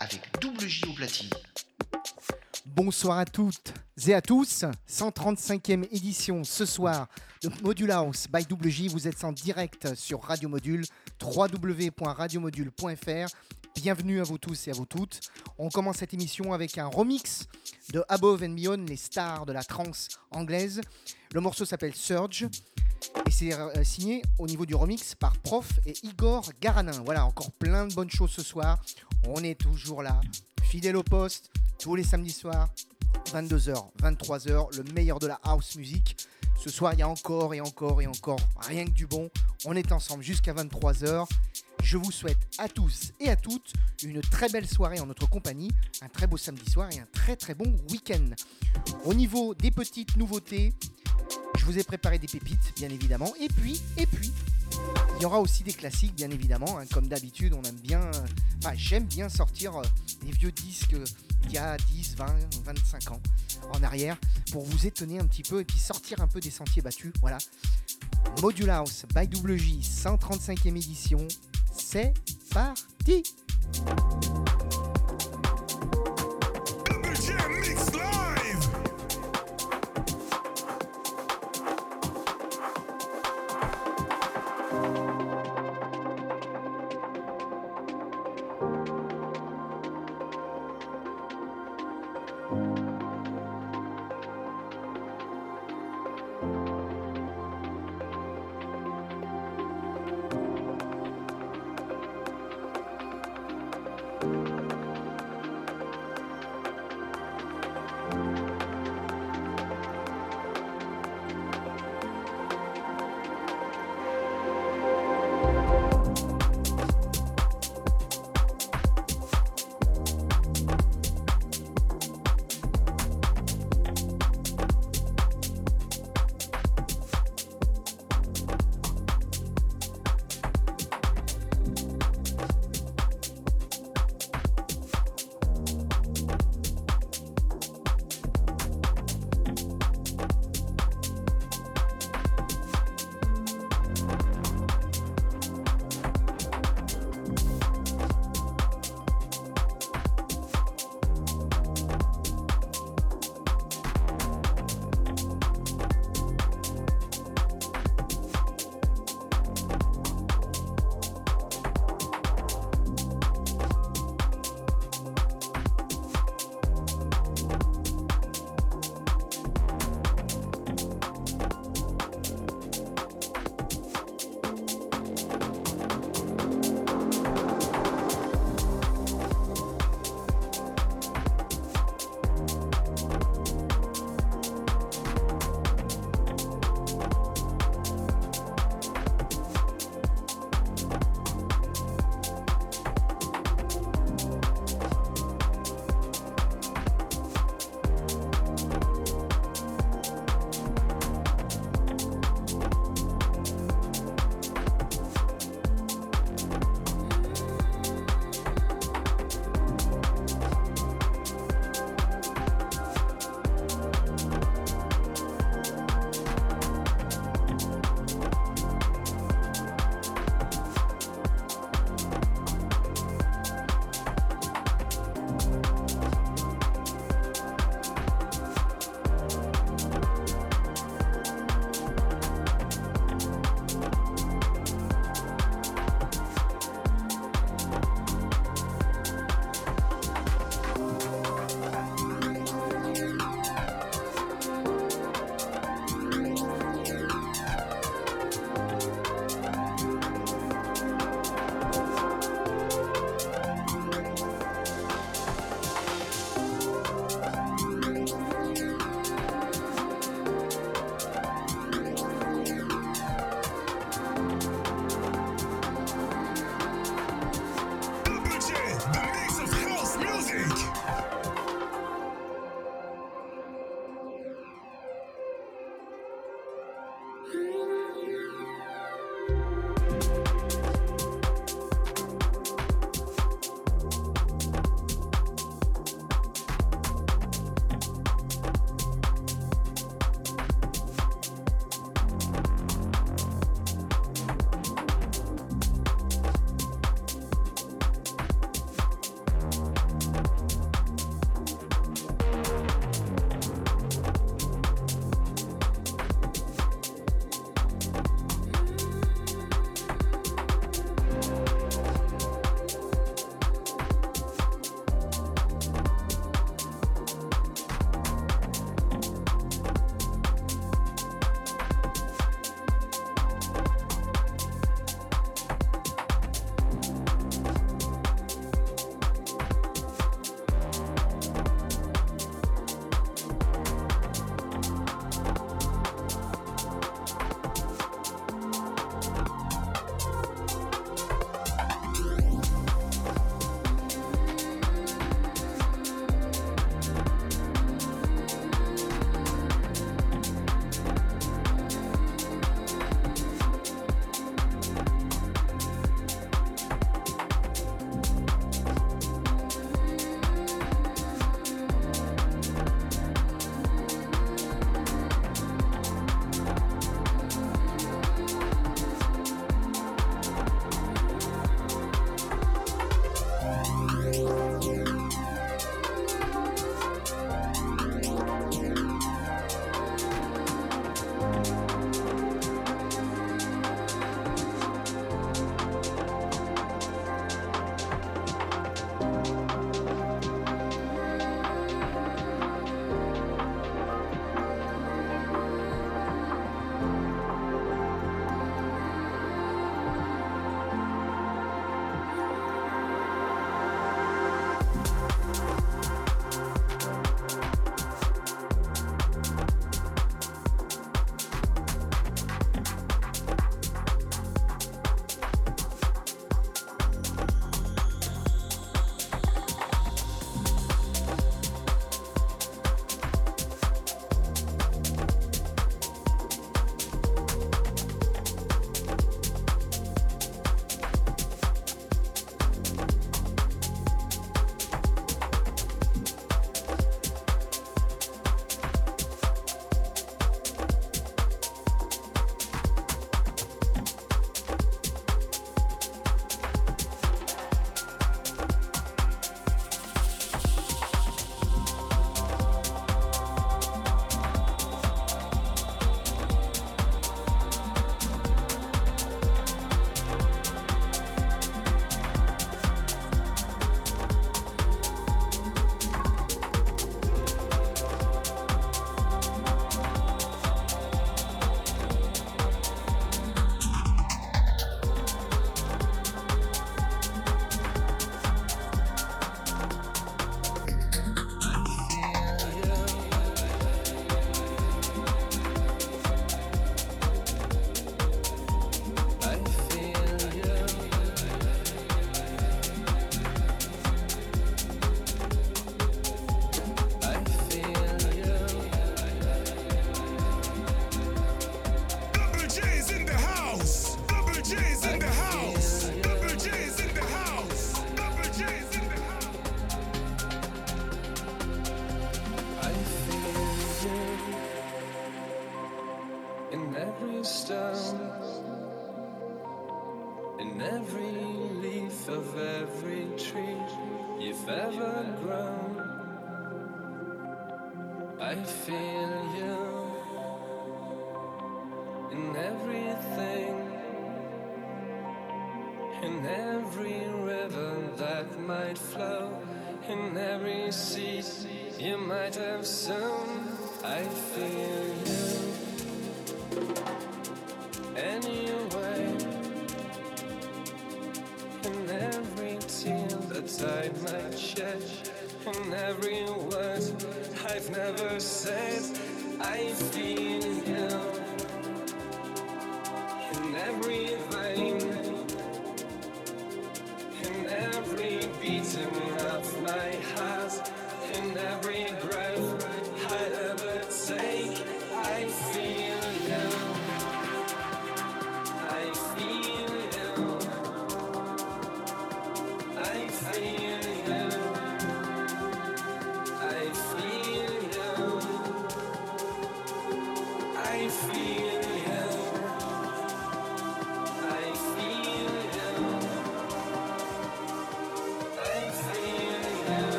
Avec double J au platine. Bonsoir à toutes et à tous, 135e édition ce soir de Module House by WJ. Vous êtes en direct sur Radio Module, www.radiomodule.fr. Bienvenue à vous tous et à vous toutes. On commence cette émission avec un remix de Above and Beyond, les stars de la trance anglaise. Le morceau s'appelle Surge et c'est euh, signé au niveau du remix par Prof et Igor Garanin. Voilà, encore plein de bonnes choses ce soir. On est toujours là, fidèle au poste, tous les samedis soirs, 22h, 23h, le meilleur de la house music. Ce soir, il y a encore et encore et encore rien que du bon. On est ensemble jusqu'à 23h. Je vous souhaite à tous et à toutes une très belle soirée en notre compagnie, un très beau samedi soir et un très très bon week-end. Au niveau des petites nouveautés, je vous ai préparé des pépites, bien évidemment. Et puis, et puis, il y aura aussi des classiques, bien évidemment. hein. Comme d'habitude, on aime bien, euh, j'aime bien sortir euh, des vieux disques euh, d'il y a 10, 20, 25 ans en arrière pour vous étonner un petit peu et puis sortir un peu des sentiers battus. Voilà. Module House by WJ, 135e édition. C'est parti!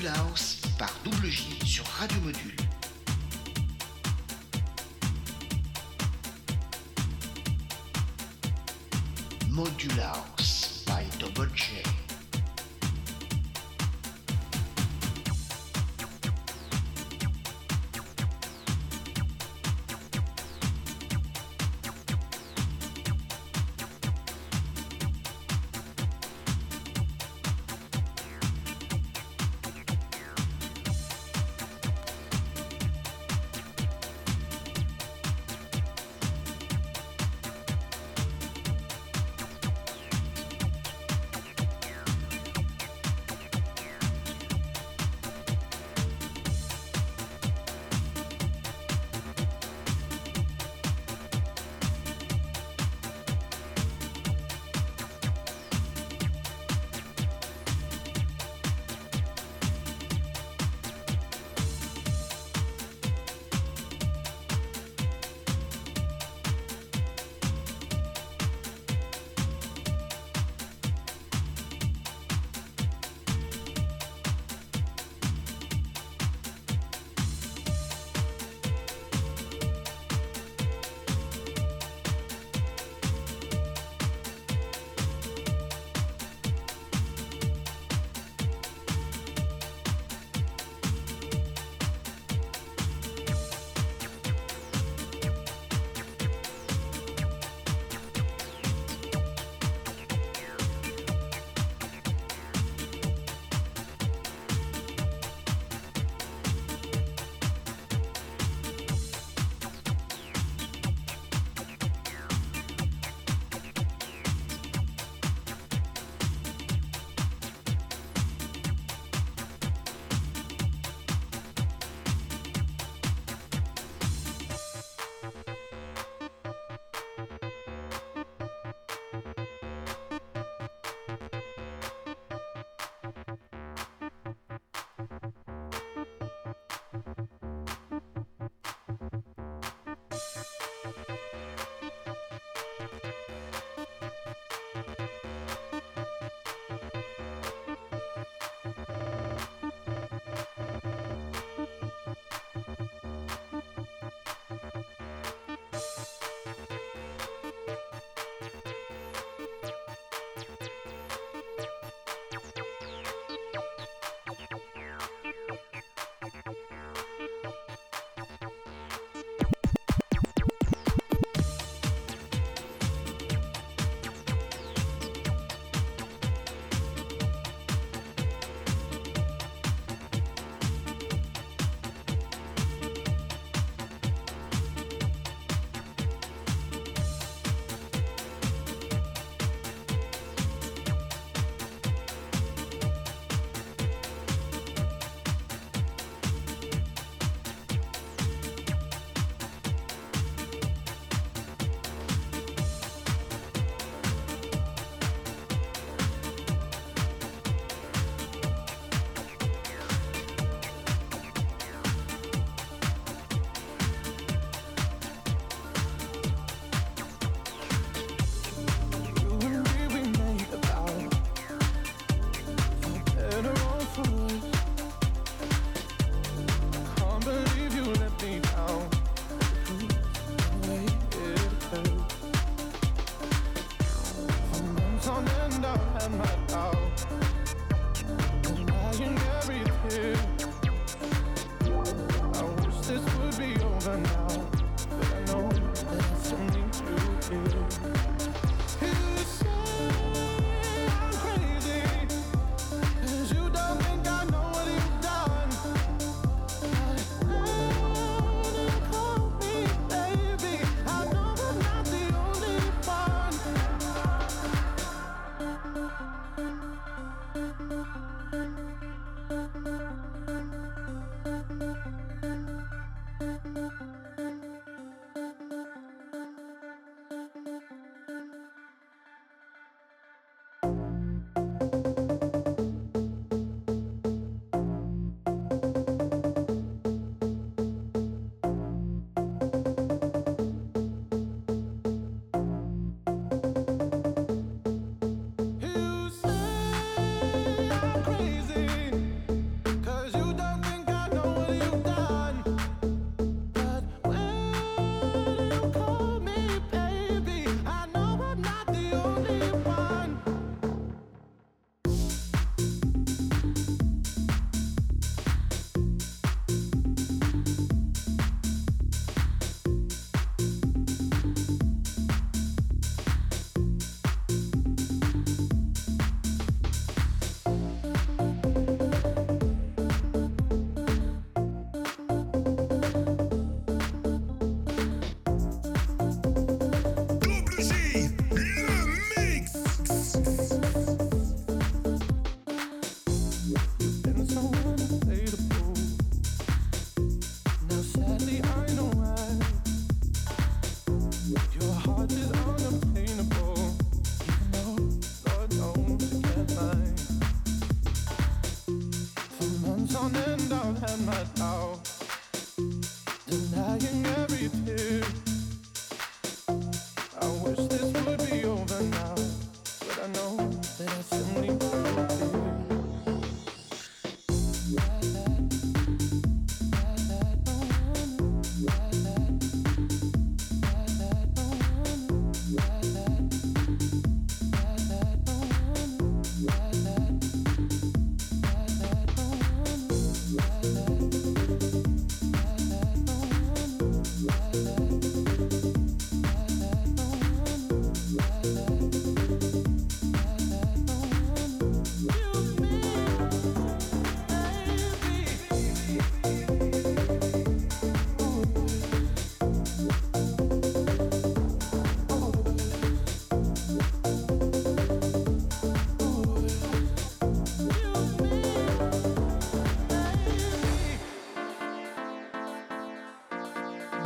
Module House par Double J sur Radio Module. Module House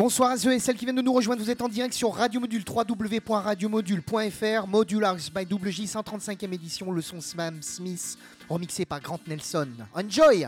Bonsoir à ceux et celles qui viennent de nous rejoindre. Vous êtes en direct sur Radio Module, www.radiomodule.fr. Modulars by WJ, 135e édition, le son Sam Smith, remixé par Grant Nelson. Enjoy!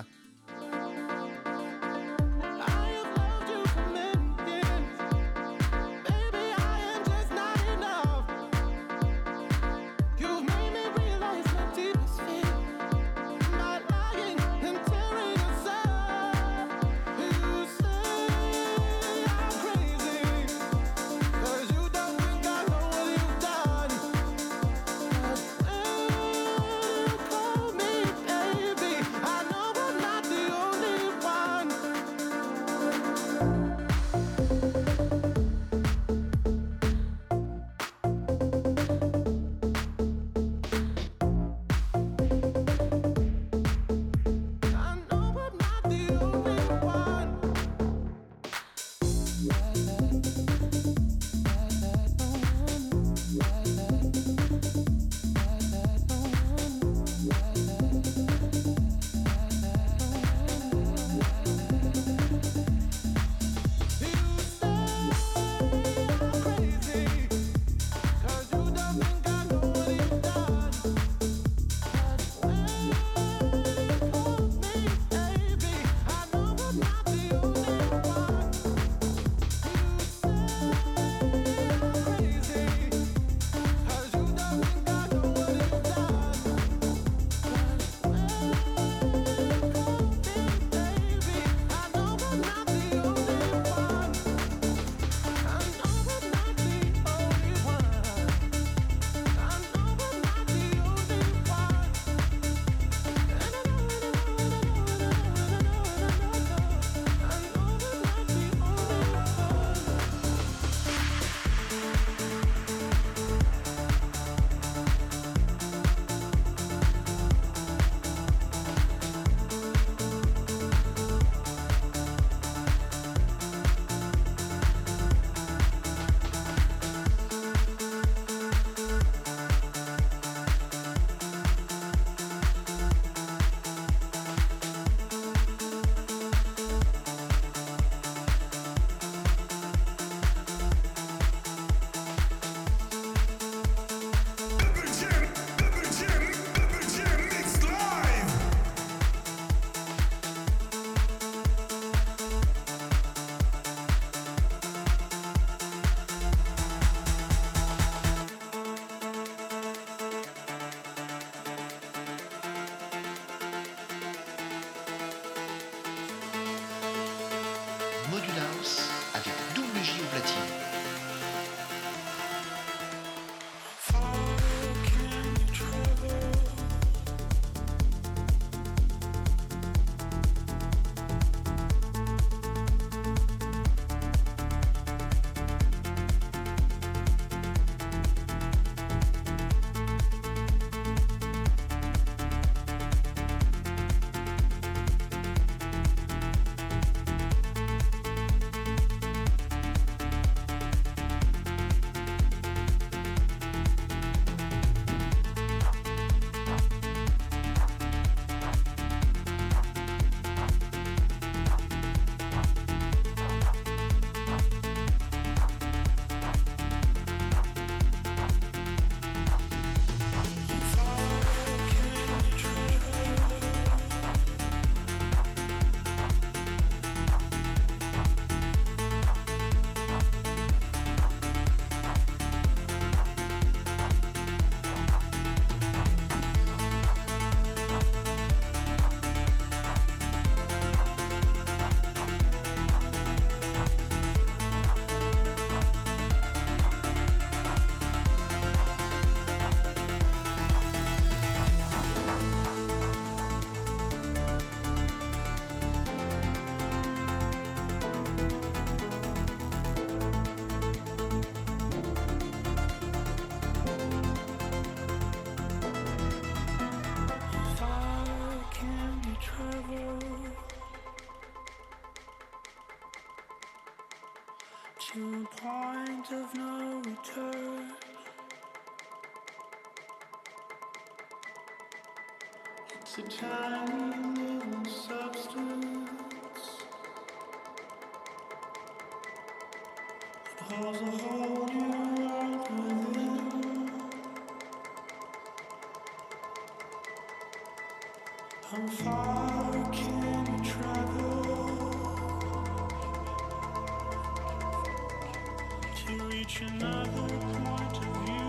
Reach another point of view?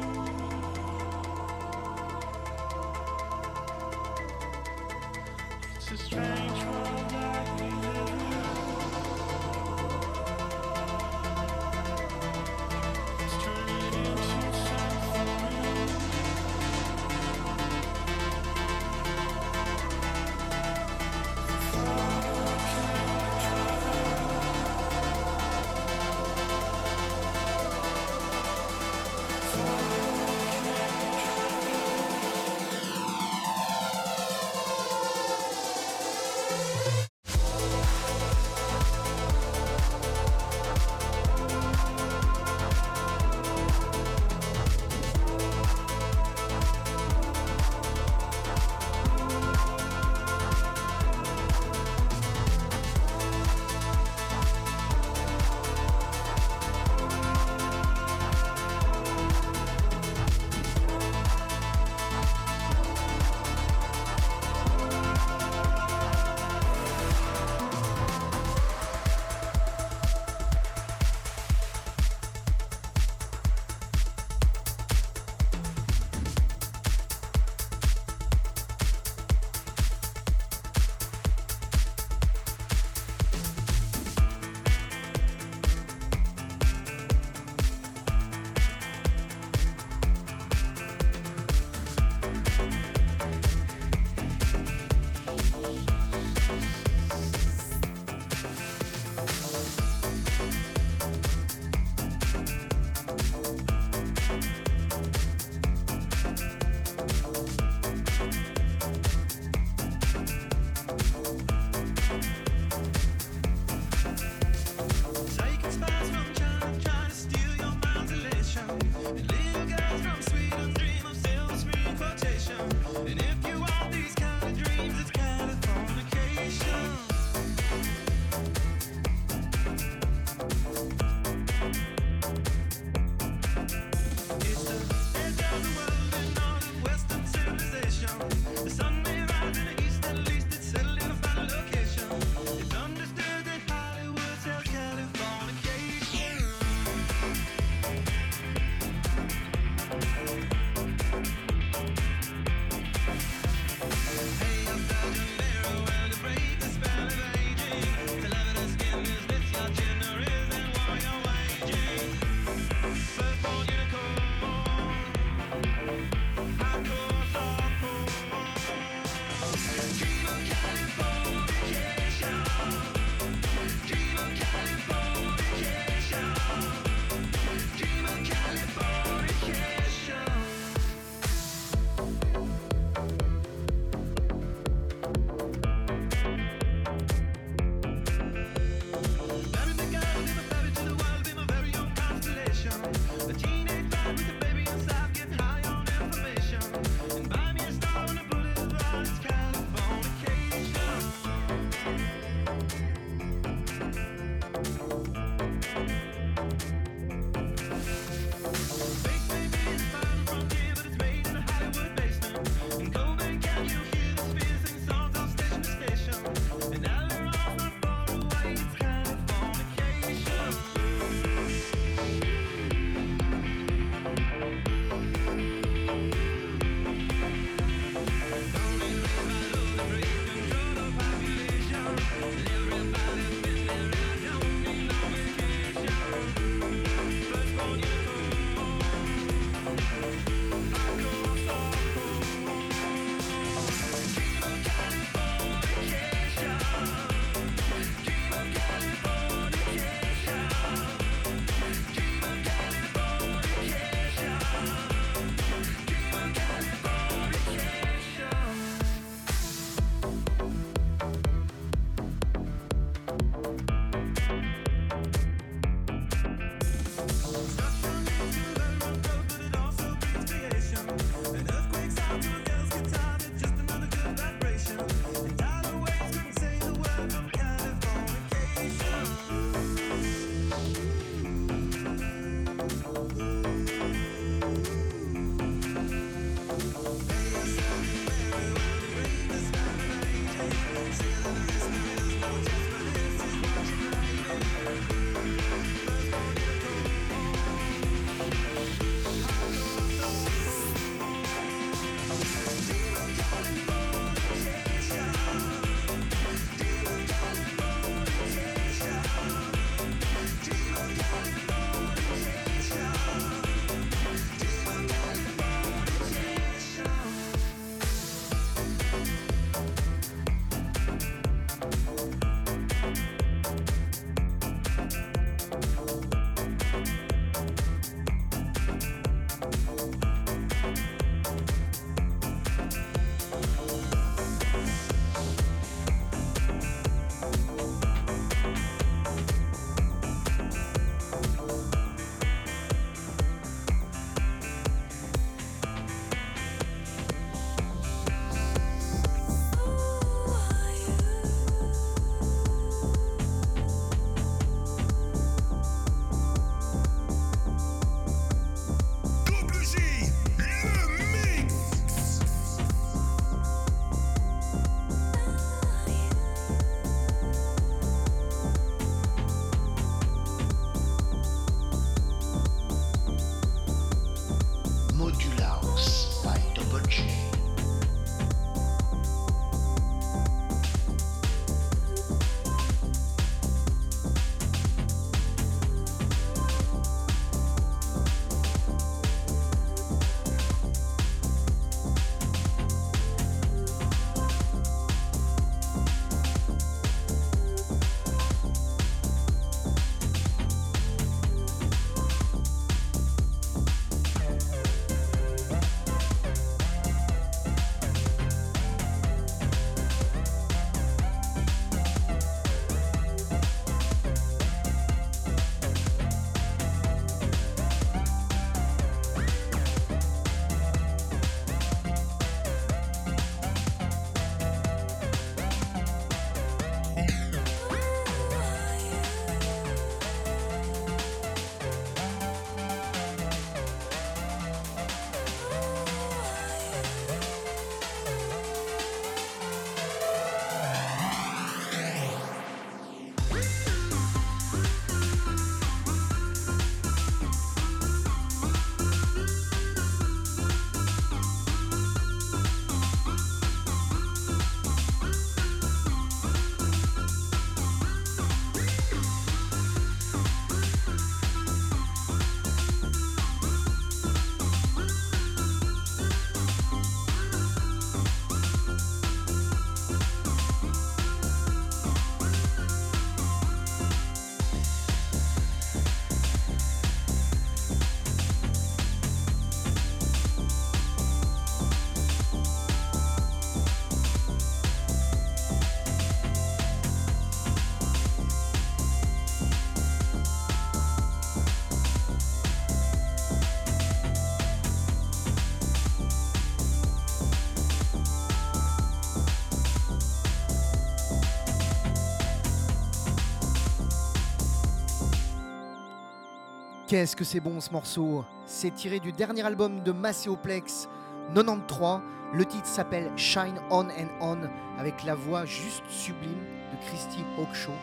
Qu'est-ce que c'est bon ce morceau? C'est tiré du dernier album de Macéoplex 93. Le titre s'appelle Shine On and On avec la voix juste sublime de Christy Hawkshaw.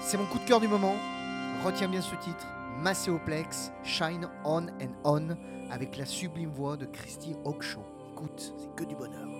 C'est mon coup de cœur du moment. Retiens bien ce titre. Macéoplex Shine On and On avec la sublime voix de Christy Hawkshaw. Écoute, c'est que du bonheur.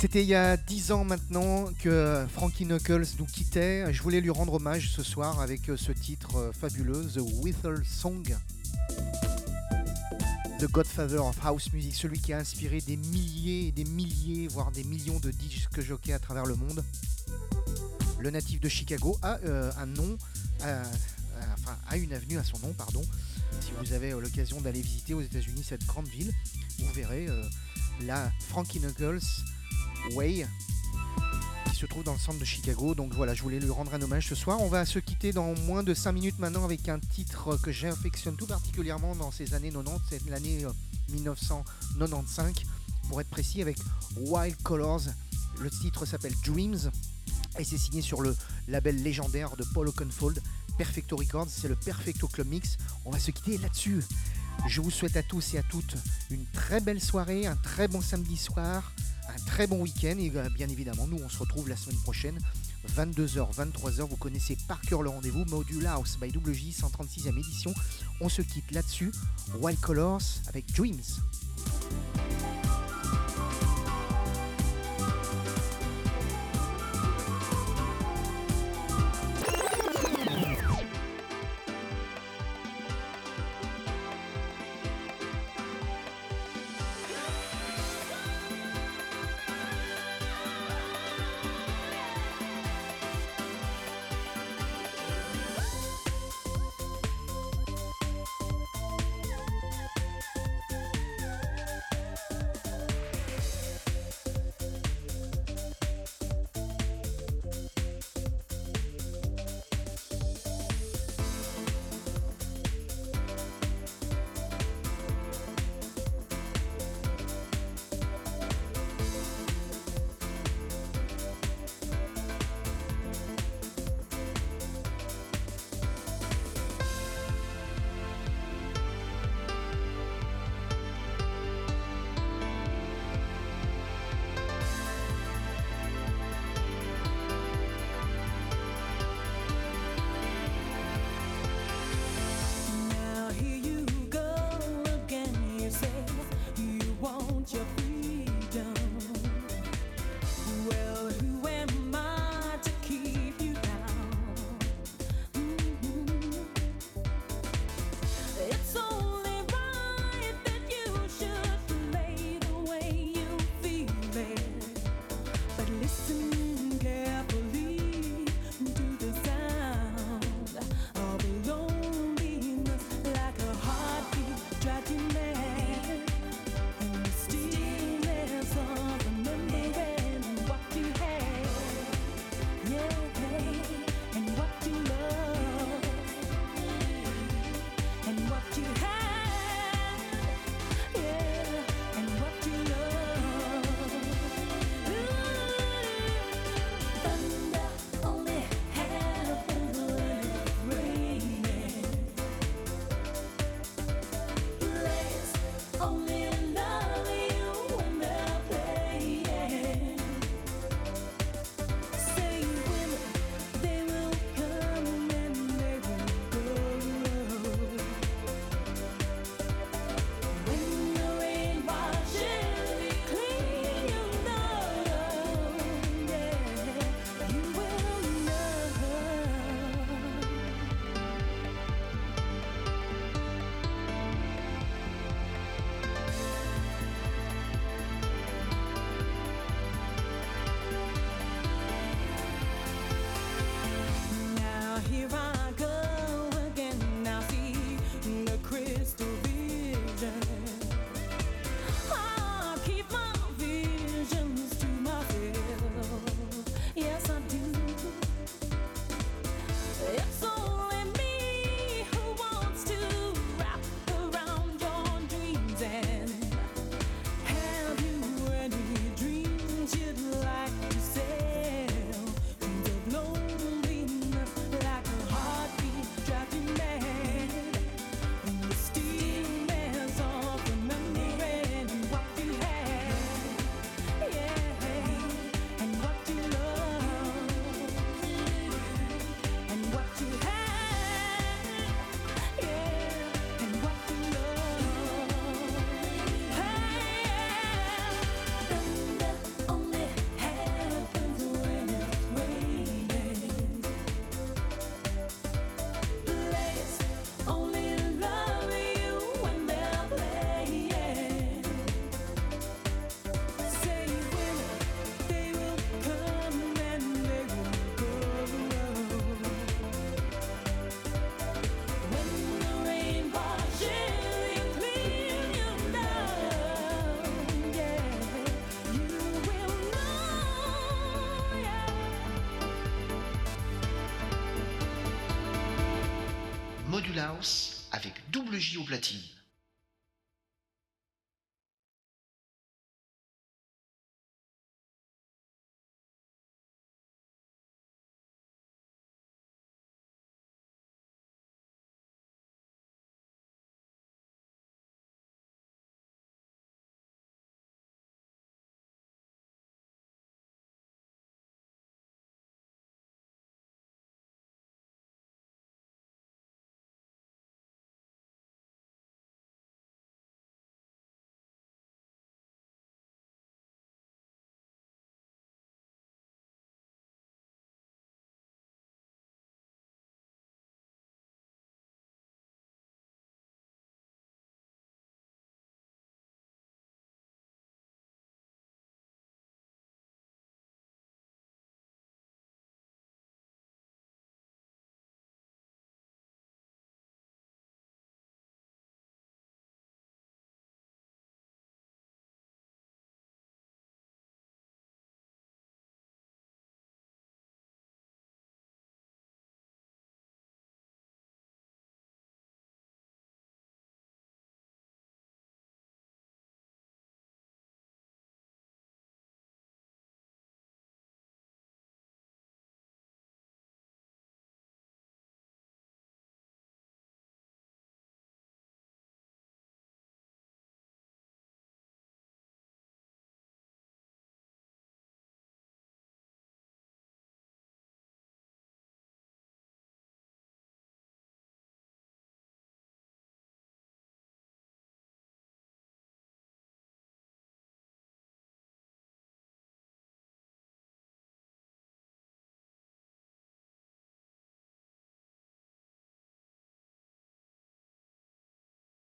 C'était il y a 10 ans maintenant que Frankie Knuckles nous quittait. Je voulais lui rendre hommage ce soir avec euh, ce titre euh, fabuleux, The Whistle Song. The Godfather of House Music, celui qui a inspiré des milliers et des milliers, voire des millions de disques jockeys à travers le monde. Le natif de Chicago a euh, un nom, enfin a une avenue à son nom, pardon. si vous avez l'occasion d'aller visiter aux États-Unis cette grande ville, vous verrez la Frankie Knuckles Way qui se trouve dans le centre de Chicago. Donc voilà, je voulais lui rendre un hommage ce soir. On va se quitter dans moins de 5 minutes maintenant avec un titre que j'affectionne tout particulièrement dans ces années 90, c'est l'année euh, 1995 pour être précis avec Wild Colors. Le titre s'appelle Dreams et c'est signé sur le label légendaire de Paul Oakenfold, Perfecto Records, c'est le Perfecto Club Mix. On va se quitter là-dessus. Je vous souhaite à tous et à toutes une très belle soirée, un très bon samedi soir, un très bon week-end et euh, bien évidemment nous on se retrouve la semaine prochaine 22h, 23h, vous connaissez par cœur le rendez-vous Module House by WJ 136e édition. On se quitte là-dessus, Wild Colors avec Dreams. Avec double J au platine.